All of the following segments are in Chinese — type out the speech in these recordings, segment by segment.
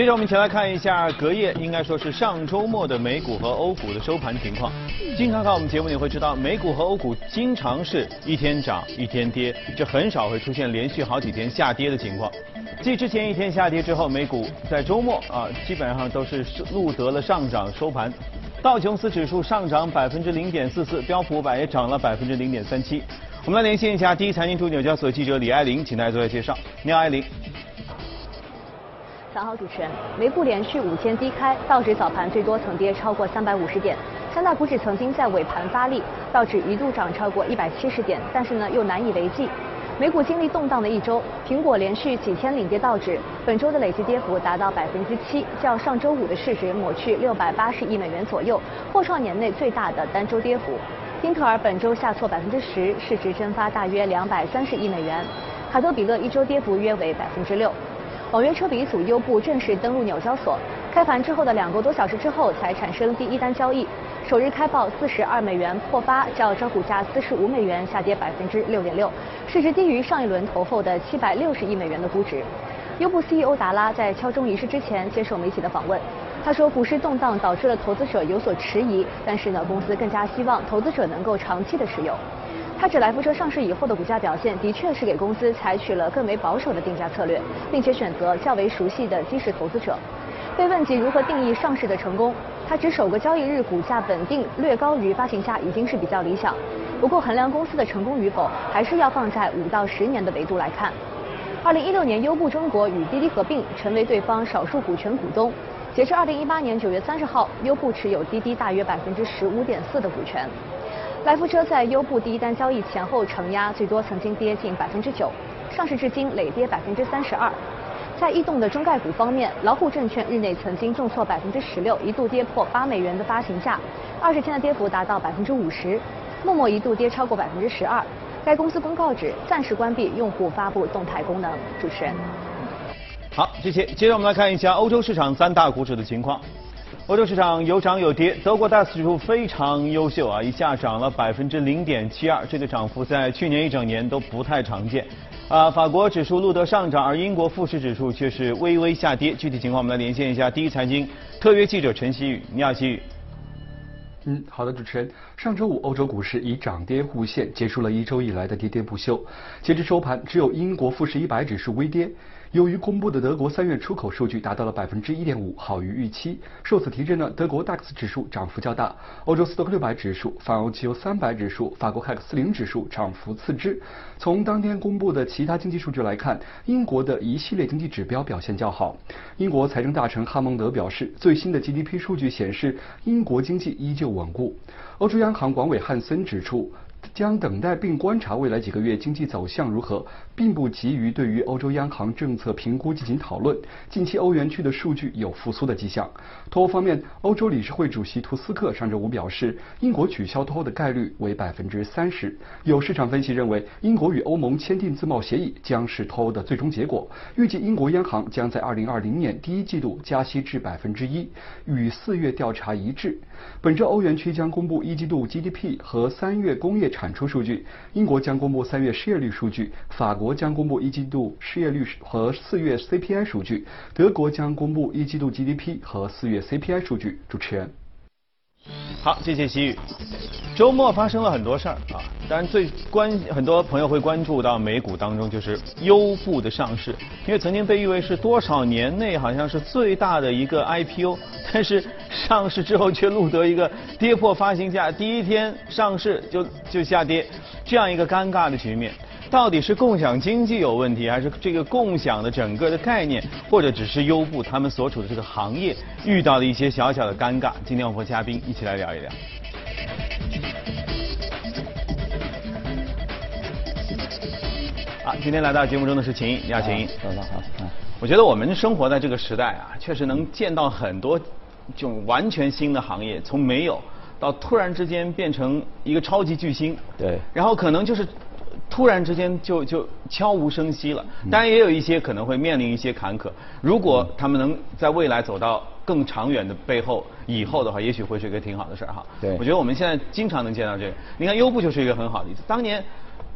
接着我们一起来看一下隔夜，应该说是上周末的美股和欧股的收盘情况。经常看我们节目，你会知道美股和欧股经常是一天涨一天跌，这很少会出现连续好几天下跌的情况。继之前一天下跌之后，美股在周末啊基本上都是录得了上涨收盘。道琼斯指数上涨百分之零点四四，标普五百也涨了百分之零点三七。我们来连线一下第一财经驻纽交所记者李爱玲，请大家做下介绍。你好，爱玲。早好，主持人。美股连续五天低开，道指早盘最多曾跌超过三百五十点，三大股指曾经在尾盘发力，道指一度涨超过一百七十点，但是呢又难以为继。美股经历动荡的一周，苹果连续几天领跌道指，本周的累计跌幅达到百分之七，较上周五的市值抹去六百八十亿美元左右，破创年内最大的单周跌幅。英特尔本周下挫百分之十，市值蒸发大约两百三十亿美元。卡特彼勒一周跌幅约为百分之六。网约车鼻祖优步正式登陆纽交所，开盘之后的两个多小时之后才产生第一单交易，首日开报四十二美元破发，较招股价四十五美元下跌百分之六点六，市值低于上一轮投后的七百六十亿美元的估值。优步 CEO 达拉在敲钟仪式之前接受媒体的访问，他说股市动荡导致了投资者有所迟疑，但是呢公司更加希望投资者能够长期的持有。他指来福车上市以后的股价表现，的确是给公司采取了更为保守的定价策略，并且选择较为熟悉的基石投资者。被问及如何定义上市的成功，他指首个交易日股价稳定略高于发行价已经是比较理想。不过衡量公司的成功与否，还是要放在五到十年的维度来看。二零一六年，优步中国与滴滴合并，成为对方少数股权股东。截至二零一八年九月三十号，优步持有滴滴大约百分之十五点四的股权。来福车在优步第一单交易前后承压，最多曾经跌近百分之九，上市至今累跌百分之三十二。在异动的中概股方面，老虎证券日内曾经重挫百分之十六，一度跌破八美元的发行价，二十天的跌幅达到百分之五十。陌陌一度跌超过百分之十二，该公司公告指暂时关闭用户发布动态功能。主持人，好，谢谢。接着我们来看一下欧洲市场三大股指的情况。欧洲市场有涨有跌，德国 DAX 指数非常优秀啊，一下涨了百分之零点七二，这个涨幅在去年一整年都不太常见。啊，法国指数录得上涨，而英国富时指数却是微微下跌。具体情况我们来连线一下第一财经特约记者陈曦宇，你好，曦宇。嗯，好的，主持人。上周五，欧洲股市以涨跌互现，结束了一周以来的跌跌不休。截至收盘，只有英国富时一百指数微跌。由于公布的德国三月出口数据达到了百分之一点五，好于预期，受此提振呢，德国 DAX 指数涨幅较大，欧洲斯托克六百指数、法欧汽油三百指数、法国 CAC 四零指数涨幅次之。从当天公布的其他经济数据来看，英国的一系列经济指标表现较好。英国财政大臣哈蒙德表示，最新的 GDP 数据显示，英国经济依旧稳固。欧洲央行管委汉森指出。将等待并观察未来几个月经济走向如何，并不急于对于欧洲央行政策评估进行讨论。近期欧元区的数据有复苏的迹象。脱欧方面，欧洲理事会主席图斯克上周五表示，英国取消脱欧的概率为百分之三十。有市场分析认为，英国与欧盟签订自贸协议将是脱欧的最终结果。预计英国央行将在二零二零年第一季度加息至百分之一，与四月调查一致。本周欧元区将公布一季度 GDP 和三月工业产出数据，英国将公布三月失业率数据，法国将公布一季度失业率和四月 CPI 数据，德国将公布一季度 GDP 和四月 CPI 数据。主持人。好，谢谢西雨。周末发生了很多事儿啊，当然最关很多朋友会关注到美股当中就是优步的上市，因为曾经被誉为是多少年内好像是最大的一个 IPO，但是上市之后却录得一个跌破发行价，第一天上市就就下跌，这样一个尴尬的局面。到底是共享经济有问题，还是这个共享的整个的概念，或者只是优步他们所处的这个行业遇到的一些小小的尴尬？今天我们和嘉宾一起来聊一聊。好，今天来到节目中的是秦毅，你好，秦毅。早上好。我觉得我们生活在这个时代啊，确实能见到很多这种完全新的行业，从没有到突然之间变成一个超级巨星。对。然后可能就是。突然之间就就悄无声息了，当然也有一些可能会面临一些坎坷。如果他们能在未来走到更长远的背后以后的话，也许会是一个挺好的事儿哈。对，我觉得我们现在经常能见到这个。你看优步就是一个很好的例子。当年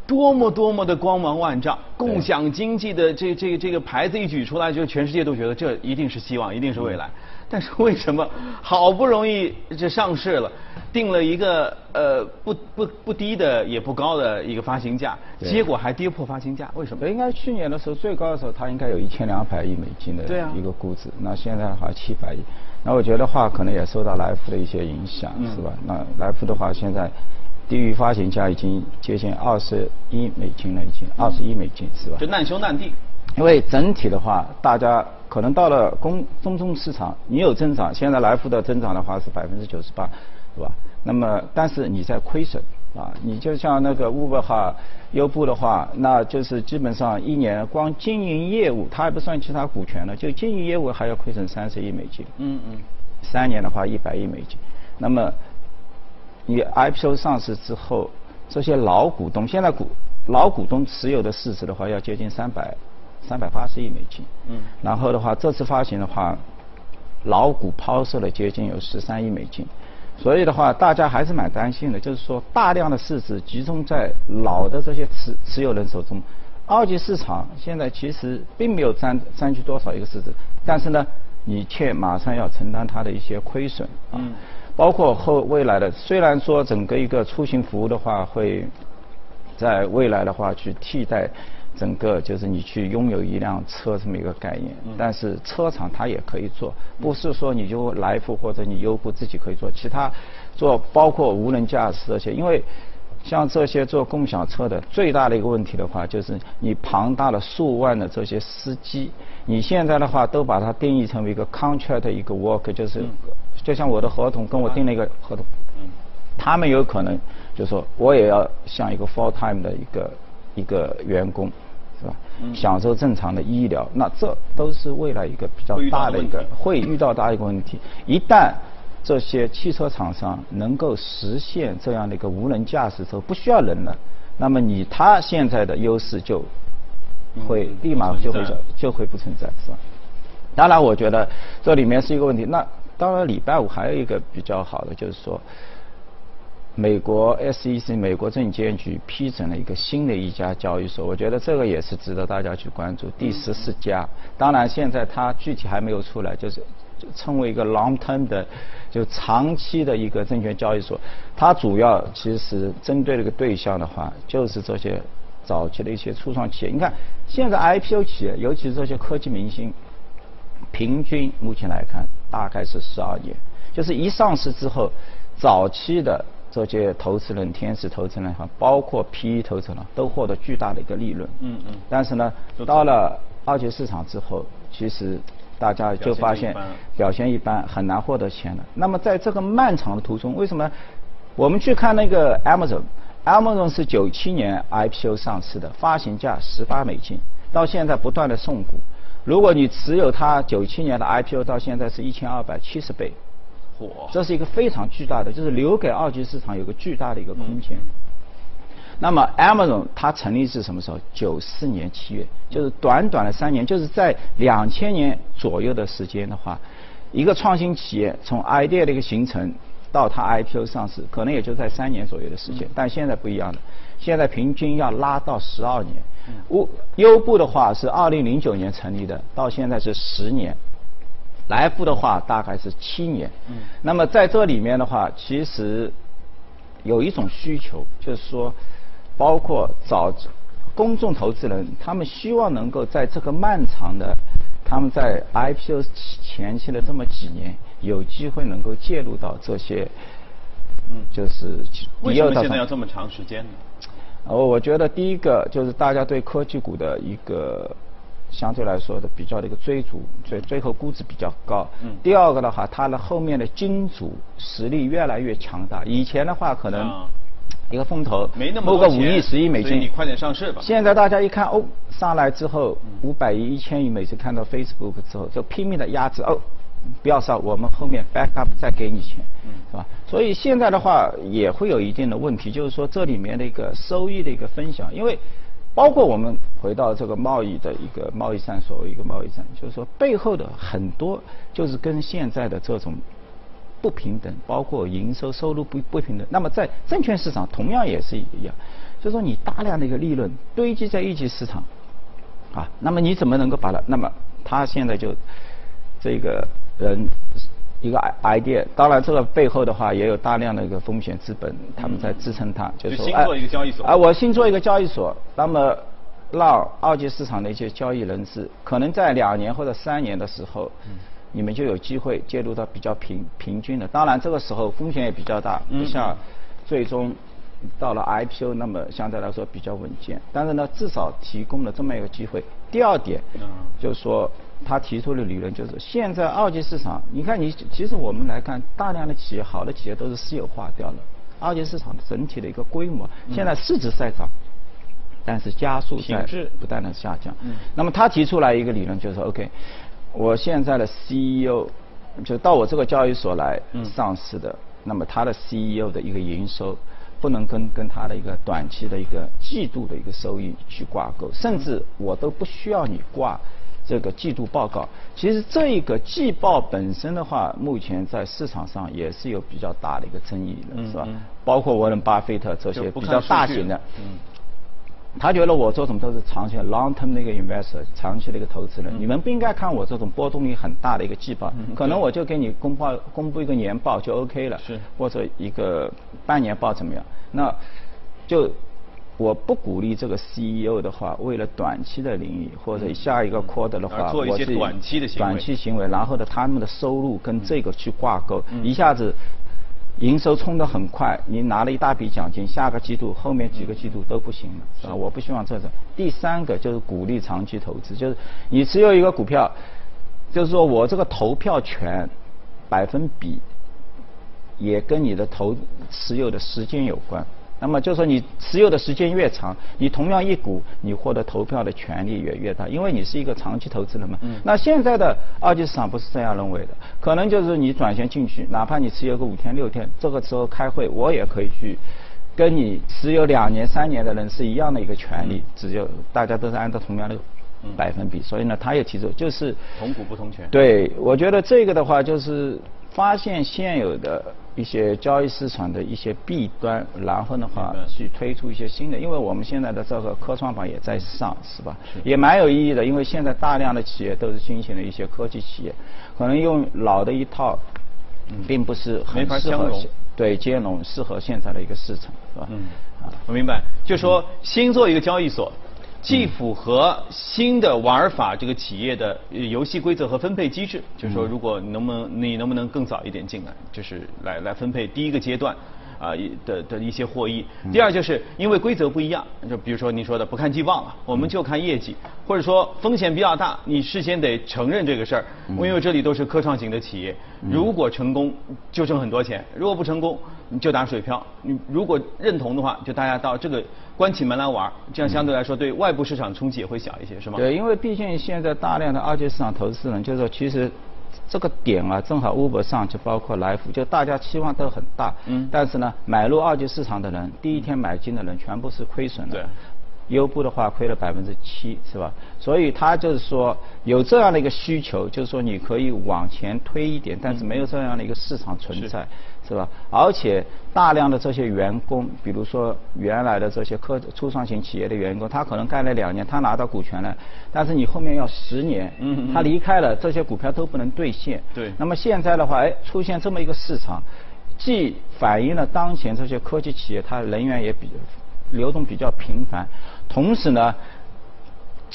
多么多么的光芒万丈，共享经济的这这个这个牌子一举出来，就全世界都觉得这一定是希望，一定是未来。但是为什么好不容易这上市了，定了一个呃不不不低的也不高的一个发行价，结果还跌破发行价？为什么？应该去年的时候最高的时候，它应该有一千两百亿美金的一个估值，那现在的话七百亿，那我觉得话可能也受到来福的一些影响，是吧？那来福的话现在。低于发行价已经接近二十一美金了，已经二十一美金是吧？就难兄难弟。因为整体的话，大家可能到了公中中市场，你有增长，现在来福的增长的话是百分之九十八，是吧？那么但是你在亏损啊，你就像那个 Uber 哈、优步的话，那就是基本上一年光经营业务，它还不算其他股权了，就经营业务还要亏损三十亿美金。嗯嗯。三年的话一百亿美金，那么。你 IPO 上市之后，这些老股东现在股老股东持有的市值的话，要接近三百三百八十亿美金。嗯。然后的话，这次发行的话，老股抛售了接近有十三亿美金，所以的话，大家还是蛮担心的，就是说大量的市值集中在老的这些持持有人手中，二级市场现在其实并没有占占据多少一个市值，但是呢，你却马上要承担它的一些亏损啊。嗯。包括后未来的，虽然说整个一个出行服务的话，会在未来的话去替代整个就是你去拥有一辆车这么一个概念，但是车厂它也可以做，不是说你就来福或者你优步自己可以做，其他做包括无人驾驶这些，因为像这些做共享车的最大的一个问题的话，就是你庞大的数万的这些司机，你现在的话都把它定义成为一个 contract 一个 work，就是。就像我的合同跟我订了一个合同，他们有可能就说我也要像一个 full time 的一个一个员工，是吧？享受正常的医疗，那这都是未来一个比较大的一个会遇到大一个问题。一旦这些汽车厂商能够实现这样的一个无人驾驶之后不需要人了，那么你他现在的优势就会立马就会就会不存在，是吧？当然，我觉得这里面是一个问题。那当然礼拜五，还有一个比较好的，就是说，美国 SEC 美国证监局批准了一个新的一家交易所，我觉得这个也是值得大家去关注。第十四家，当然现在它具体还没有出来，就是称为一个 long term 的，就长期的一个证券交易所。它主要其实针对这个对象的话，就是这些早期的一些初创企业。你看，现在 IPO 企业，尤其是这些科技明星。平均目前来看，大概是十二年，就是一上市之后，早期的这些投资人、天使投资人哈，包括 PE 投资人，都获得巨大的一个利润。嗯嗯。但是呢，到了二级市场之后，其实大家就发现表现一般，很难获得钱了。那么在这个漫长的途中，为什么？我们去看那个 Amazon，Amazon 是九七年 IPO 上市的，发行价十八美金，到现在不断的送股。如果你持有它九七年的 IPO 到现在是一千二百七十倍，嚯，这是一个非常巨大的，就是留给二级市场有个巨大的一个空间。那么 Amazon 它成立是什么时候？九四年七月，就是短短的三年，就是在两千年左右的时间的话，一个创新企业从 idea 的一个形成到它 IPO 上市，可能也就在三年左右的时间。但现在不一样了，现在平均要拉到十二年。优优步的话是二零零九年成立的，到现在是十年。来福的话大概是七年。嗯。那么在这里面的话，其实有一种需求，就是说，包括找公众投资人，他们希望能够在这个漫长的，他们在 IPO 前期的这么几年，有机会能够介入到这些，嗯，就是为什么现在要这么长时间呢？哦我觉得第一个就是大家对科技股的一个相对来说的比较的一个追逐，所以最后估值比较高。嗯。第二个的话，它的后面的金主实力越来越强大。以前的话可能一个风投没那么个五亿十亿美金，你快点上市吧。现在大家一看哦，上来之后五百亿一千亿美金，看到 Facebook 之后就拼命的压制哦。不要上，我们后面 back up 再给你钱，是吧？所以现在的话也会有一定的问题，就是说这里面的一个收益的一个分享，因为包括我们回到这个贸易的一个贸易战，所谓一个贸易战，就是说背后的很多就是跟现在的这种不平等，包括营收收入不不平等。那么在证券市场同样也是一样，就是说你大量的一个利润堆积在一级市场，啊，那么你怎么能够把它？那么他现在就这个人一个 idea，当然这个背后的话也有大量的一个风险资本，他们在支撑它，就是说新做一个交易所哎，我新做一个交易所，那么让二级市场的一些交易人士，可能在两年或者三年的时候，你们就有机会介入到比较平平均的。当然这个时候风险也比较大，不像最终到了 IPO 那么相对来说比较稳健。但是呢，至少提供了这么一个机会。第二点，就是说他提出的理论就是现在二级市场，你看你其实我们来看，大量的企业好的企业都是私有化掉了，二级市场的整体的一个规模，现在市值在涨。但是加速在品质不断的下降。那么他提出来一个理论，就是说 OK，我现在的 CEO 就到我这个交易所来上市的，那么他的 CEO 的一个营收不能跟跟他的一个短期的一个季度的一个收益去挂钩，甚至我都不需要你挂。这个季度报告，其实这一个季报本身的话，目前在市场上也是有比较大的一个争议的，是吧？包括沃伦巴菲特这些比较大型的，嗯。他觉得我这种都是长期的 long term 的一个 investor，长期的一个投资人，你们不应该看我这种波动率很大的一个季报，可能我就给你公报公布一个年报就 OK 了，是。或者一个半年报怎么样？那就我不鼓励这个 CEO 的话，为了短期的利益或者下一个 quarter 的话，做一些短期的行为短期行为，然后呢，他们的收入跟这个去挂钩，一下子营收冲得很快，你拿了一大笔奖金，下个季度后面几个季度都不行了，是吧？我不希望这种。第三个就是鼓励长期投资，就是你持有一个股票，就是说我这个投票权百分比也跟你的投持有的时间有关。那么就是说，你持有的时间越长，你同样一股，你获得投票的权利也越大，因为你是一个长期投资人嘛。嗯那现在的二级市场不是这样认为的，可能就是你转线进去，哪怕你持有个五天六天，这个时候开会，我也可以去跟你持有两年三年的人是一样的一个权利，只有大家都是按照同样的百分比，所以呢，他也提出就是同股不同权。对，我觉得这个的话就是发现现有的一些交易市场的一些弊端，然后的话去推出一些新的，因为我们现在的这个科创板也在上，是吧？也蛮有意义的，因为现在大量的企业都是新型的一些科技企业，可能用老的一套，并不是很适合对兼容适合现在的一个市场，是吧？嗯。啊，我明白，就说新做一个交易所，既符合新的玩法这个企业的游戏规则和分配机制，就是说如果能不能你能不能更早一点进来，就是来来分配第一个阶段。啊一的的一些获益。第二就是因为规则不一样，就比如说你说的不看季报了，我们就看业绩，或者说风险比较大，你事先得承认这个事儿，因为这里都是科创型的企业，如果成功就挣很多钱，如果不成功你就打水漂。你如果认同的话，就大家到这个关起门来玩儿，这样相对来说对外部市场冲击也会小一些，是吗？对，因为毕竟现在大量的二级市场投资人，就是说其实这个点啊，正好 Uber 上就包括来福，就大家期望都很大。嗯但是呢，买入二级市场的人，第一天买进的人全部是亏损的。对优步的话亏了百分之七，是吧？所以他就是说有这样的一个需求，就是说你可以往前推一点，但是没有这样的一个市场存在，是吧？而且大量的这些员工，比如说原来的这些科初创型企业的员工，他可能干了两年，他拿到股权了，但是你后面要十年，他离开了，这些股票都不能兑现。对那么现在的话，哎，出现这么一个市场，既反映了当前这些科技企业它人员也比流动比较频繁，同时呢。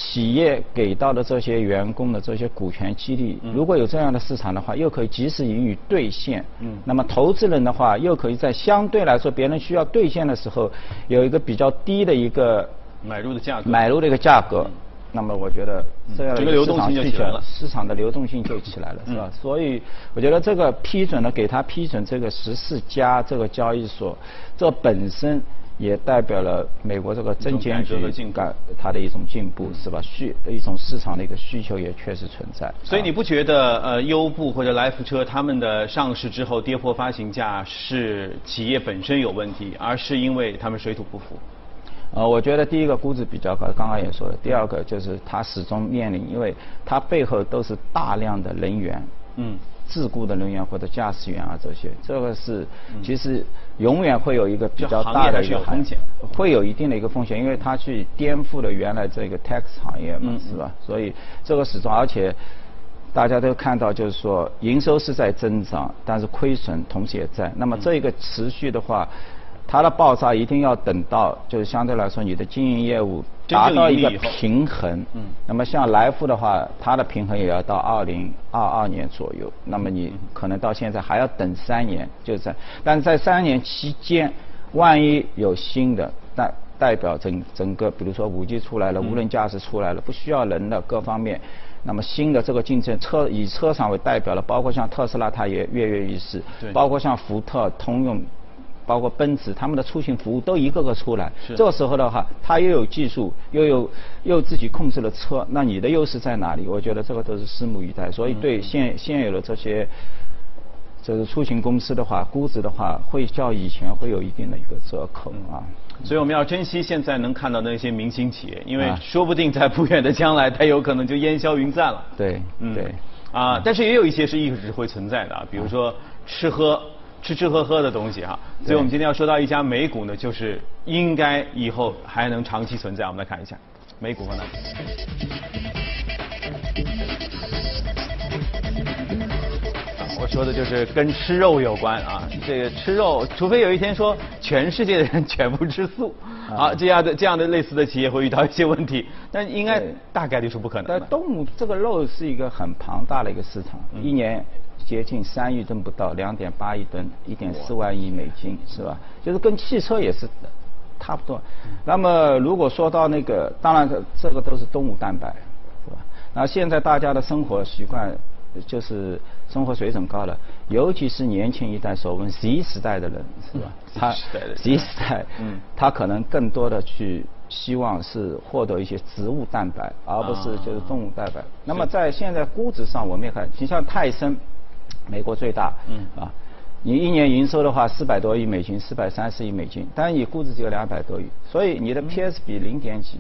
企业给到的这些员工的这些股权激励，如果有这样的市场的话，又可以及时予以兑现。嗯那么投资人的话，又可以在相对来说别人需要兑现的时候，有一个比较低的一个买入的价格。买入的一个价格。那么我觉得这样的流动性就起来了市场的流动性就起来了，是吧？嗯所以我觉得这个批准了，给他批准这个十四家这个交易所，这本身也代表了美国这个证监局改它的一种进步，是吧？需一种市场的一个需求也确实存在。所以你不觉得呃优步或者来福车他们的上市之后跌破发行价是企业本身有问题，而是因为他们水土不服？呃，我觉得第一个估值比较高，刚刚也说了。第二个就是它始终面临，因为它背后都是大量的人员，嗯，自雇的人员或者驾驶员啊这些，这个是其实永远会有一个比较大的一个风险，会有一定的一个风险，因为它去颠覆了原来这个 tax 行业嘛，是吧？所以这个始终，而且大家都看到，就是说营收是在增长，但是亏损同时也在。那么这一个持续的话。它的爆炸一定要等到，就是相对来说你的经营业务达到一个平衡。嗯。那么像来福的话，它的平衡也要到二零二二年左右。那么你可能到现在还要等三年，就在。但是在三年期间，万一有新的代代表整整个，比如说五 G 出来了，无人驾驶出来了，不需要人的各方面，那么新的这个竞争车以车厂为代表的，包括像特斯拉，它也跃跃欲试。对。包括像福特、通用。包括奔驰，他们的出行服务都一个个出来。这个时候的话，他又有技术，又有又自己控制了车，那你的优势在哪里？我觉得这个都是拭目以待。所以对现现有的这些，就是出行公司的话，估值的话，会较以前会有一定的一个折扣啊。所以我们要珍惜现在能看到的那些明星企业，因为说不定在不远的将来，它有可能就烟消云散了。对，对。啊，但是也有一些是一直会存在的，比如说吃喝。吃吃喝喝的东西哈，所以我们今天要说到一家美股呢，就是应该以后还能长期存在。我们来看一下美股方面。我说的就是跟吃肉有关啊，这个吃肉，除非有一天说全世界的人 全部吃素，啊，这样的这样的类似的企业会遇到一些问题，但应该大概率是不可能。但动物这个肉是一个很庞大的一个市场，一年。接近三亿吨不到，两点八亿吨，一点四万亿美金，是吧？就是跟汽车也是差不多。那么如果说到那个，当然这个都是动物蛋白，是吧？那现在大家的生活习惯就是生活水准高了，尤其是年轻一代，所谓 Z 时代的人，是吧？他 Z 时代，嗯，他可能更多的去希望是获得一些植物蛋白，而不是就是动物蛋白。那么在现在估值上，我们也看，你像泰森。美国最大，嗯。啊，你一年营收的话四百多亿美金，四百三十亿美金，但是你估值只有两百多亿，所以你的 PS 比零点几，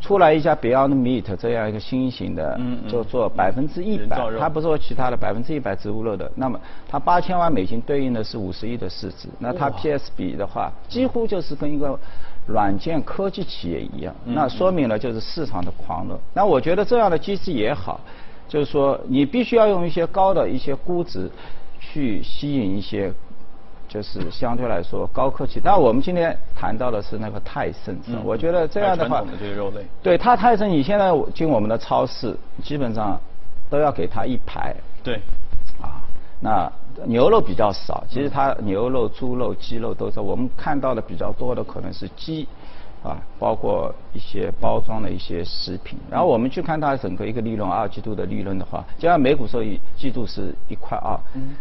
出来一家 Beyond Meat 这样一个新型的，嗯就做百分之一百，它不做其他的百分之一百植物肉的，那么它八千万美金对应的是五十亿的市值，那它 PS 比的话，几乎就是跟一个软件科技企业一样，那说明了就是市场的狂热。那我觉得这样的机制也好。就是说，你必须要用一些高的一些估值，去吸引一些，就是相对来说高科技。但我们今天谈到的是那个泰森，我觉得这样的话，传统的这些肉类，对它泰森，你现在进我们的超市，基本上都要给它一排。对。啊，那牛肉比较少，其实它牛肉、猪肉、鸡肉都是我们看到的比较多的，可能是鸡。啊，包括一些包装的一些食品，然后我们去看它整个一个利润，二季度的利润的话，就像每股收益季度是一块二，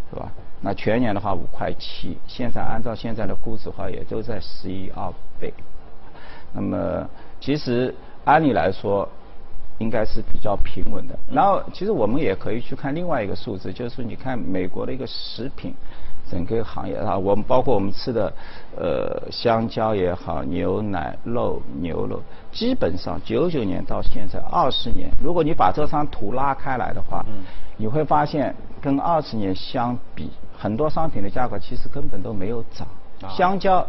是吧？那全年的话五块七，现在按照现在的估值的话，也都在十一二倍。那么其实按理来说，应该是比较平稳的。然后其实我们也可以去看另外一个数字，就是你看美国的一个食品。整个行业啊，我们包括我们吃的，呃，香蕉也好，牛奶、肉、牛肉，基本上九九年到现在二十年，如果你把这张图拉开来的话，嗯，你会发现跟二十年相比，很多商品的价格其实根本都没有涨。香蕉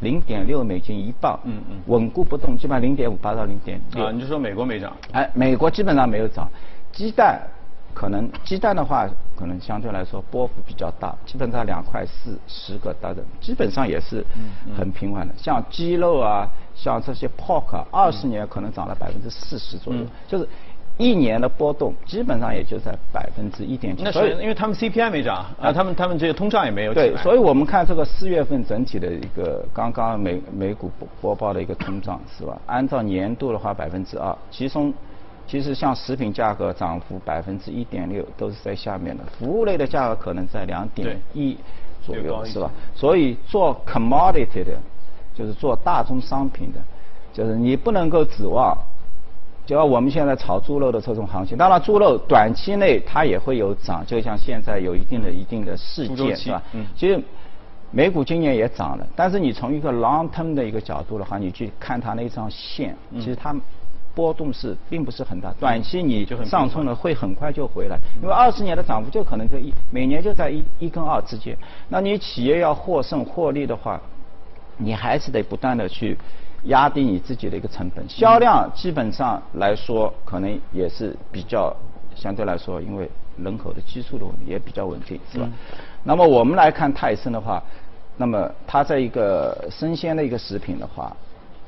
零点六美金一磅，嗯嗯，稳固不动，基本上零点五八到零点。啊，你就说美国没涨？哎，美国基本上没有涨。鸡蛋。可能鸡蛋的话，可能相对来说波幅比较大，基本上两块四十个大的，基本上也是很平缓的。像鸡肉啊，像这些 pork，二十年可能涨了百分之四十左右，就是一年的波动基本上也就在百分之一点几。那是因为他们 CPI 没涨啊，他们他们这个通胀也没有对，所以我们看这个四月份整体的一个刚刚美美股播播报的一个通胀是吧？按照年度的话百分之二，其中。其实像食品价格涨幅百分之一点六都是在下面的，服务类的价格可能在两点一左右，是吧？所以做 commodity 的，就是做大宗商品的，就是你不能够指望，就像我们现在炒猪肉的这种行情，当然猪肉短期内它也会有涨，就像现在有一定的一定的事件，是吧？嗯。其实美股今年也涨了，但是你从一个 long term 的一个角度的话，你去看它那张线，其实它。波动是并不是很大，短期你就很上冲了会很快就回来，因为二十年的涨幅就可能在一每年就在一一跟二之间。那你企业要获胜获利的话，你还是得不断的去压低你自己的一个成本，销量基本上来说可能也是比较相对来说，因为人口的基数的问题也比较稳定，是吧？那么我们来看泰森的话，那么它在一个生鲜的一个食品的话，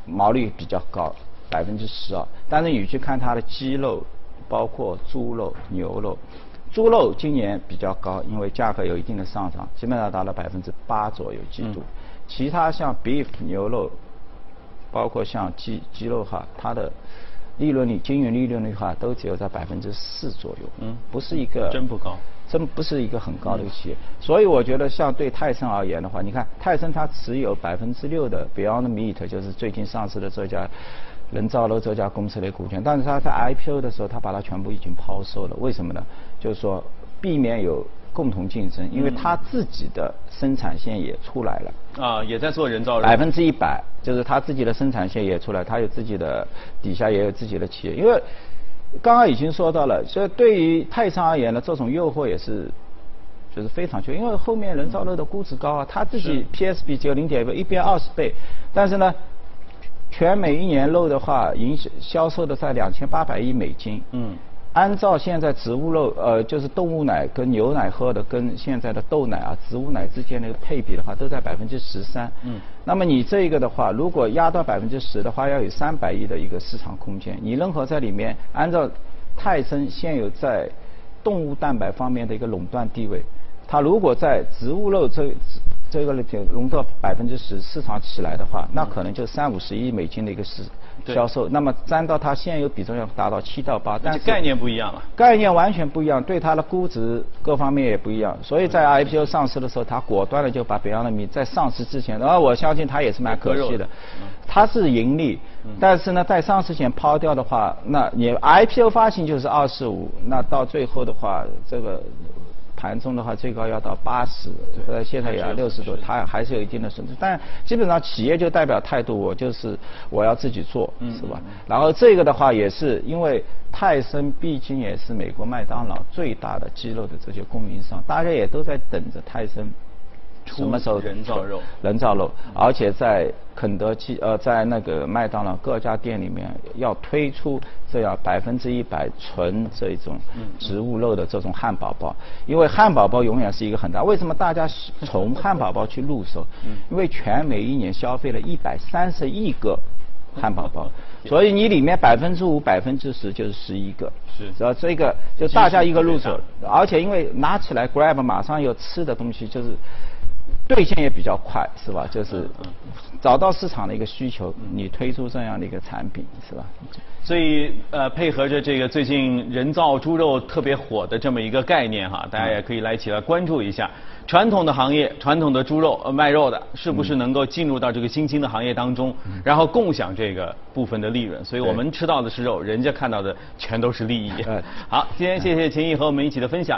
毛利比较高，百分之十二。但是你去看它的鸡肉，包括猪肉、牛肉，猪肉今年比较高，因为价格有一定的上涨，基本上达到百分之八左右季度。其他像 beef 牛肉，包括像鸡鸡肉哈，它的利润率、经营利润率的话，都只有在百分之四左右，嗯不是一个真不高。真不是一个很高的一个企业，所以我觉得像对泰森而言的话，你看泰森它持有百分之六的 Beyond Meat，就是最近上市的这家人造肉这家公司的股权，但是它在 IPO 的时候，它把它全部已经抛售了，为什么呢？就是说避免有共同竞争，因为它自己的生产线也出来了。啊，也在做人造肉。百分之一百，就是他自己的生产线也出来，他有自己的底下也有自己的企业，因为刚刚已经说到了，所以对于泰山而言呢，这种诱惑也是就是非常缺，因为后面人造肉的估值高啊，他自己 PSB 只有零点一一边二十倍，但是呢，全美一年肉的话，营销销售的在两千八百亿美金，嗯。按照现在植物肉，呃，就是动物奶跟牛奶喝的，跟现在的豆奶啊、植物奶之间的一个配比的话，都在百分之十三。嗯。那么你这个的话，如果压到百分之十的话，要有三百亿的一个市场空间。你任何在里面，按照泰森现有在动物蛋白方面的一个垄断地位，它如果在植物肉这这个里头融到百分之十，市场起来的话，那可能就三五十亿美金的一个市对销售。那么占到它现有比重要达到七到八，但是概念不一样了。概念完全不一样，对它的估值各方面也不一样，所以在 IPO 上市的时候，它果断的就把北洋的米在上市之前，然后我相信它也是蛮可惜的，它是盈利，但是呢，在上市前抛掉的话，那你 IPO 发行就是二十五，那到最后的话，这个。盘中的话，最高要到八十，呃，现在也要六十多，它还是有一定的损失。但基本上企业就代表态度，我就是我要自己做，是吧？然后这个的话也是因为泰森毕竟也是美国麦当劳最大的鸡肉的这些供应商，大家也都在等着泰森什么时候人造肉。人造肉，而且在肯德基呃，在那个麦当劳各家店里面要推出这样百分之一百纯这种植物肉的这种汉堡包，因为汉堡包永远是一个很大。为什么大家从汉堡包去入手？因为全美一年消费了一百三十亿个汉堡包，所以你里面百分之五、百分之十就是十一个。是。然后这个就大家一个入手，而且因为拿起来 grab 马上有吃的东西，就是兑现也比较快，是吧？就是找到市场的一个需求，你推出这样的一个产品，是吧？所以呃，配合着这个最近人造猪肉特别火的这么一个概念哈，大家也可以来一起来关注一下传统的行业，传统的猪肉呃卖肉的，是不是能够进入到这个新兴的行业当中，然后共享这个部分的利润。所以我们吃到的是肉，人家看到的全都是利益 哎。好，今天谢谢秦毅和我们一起的分享。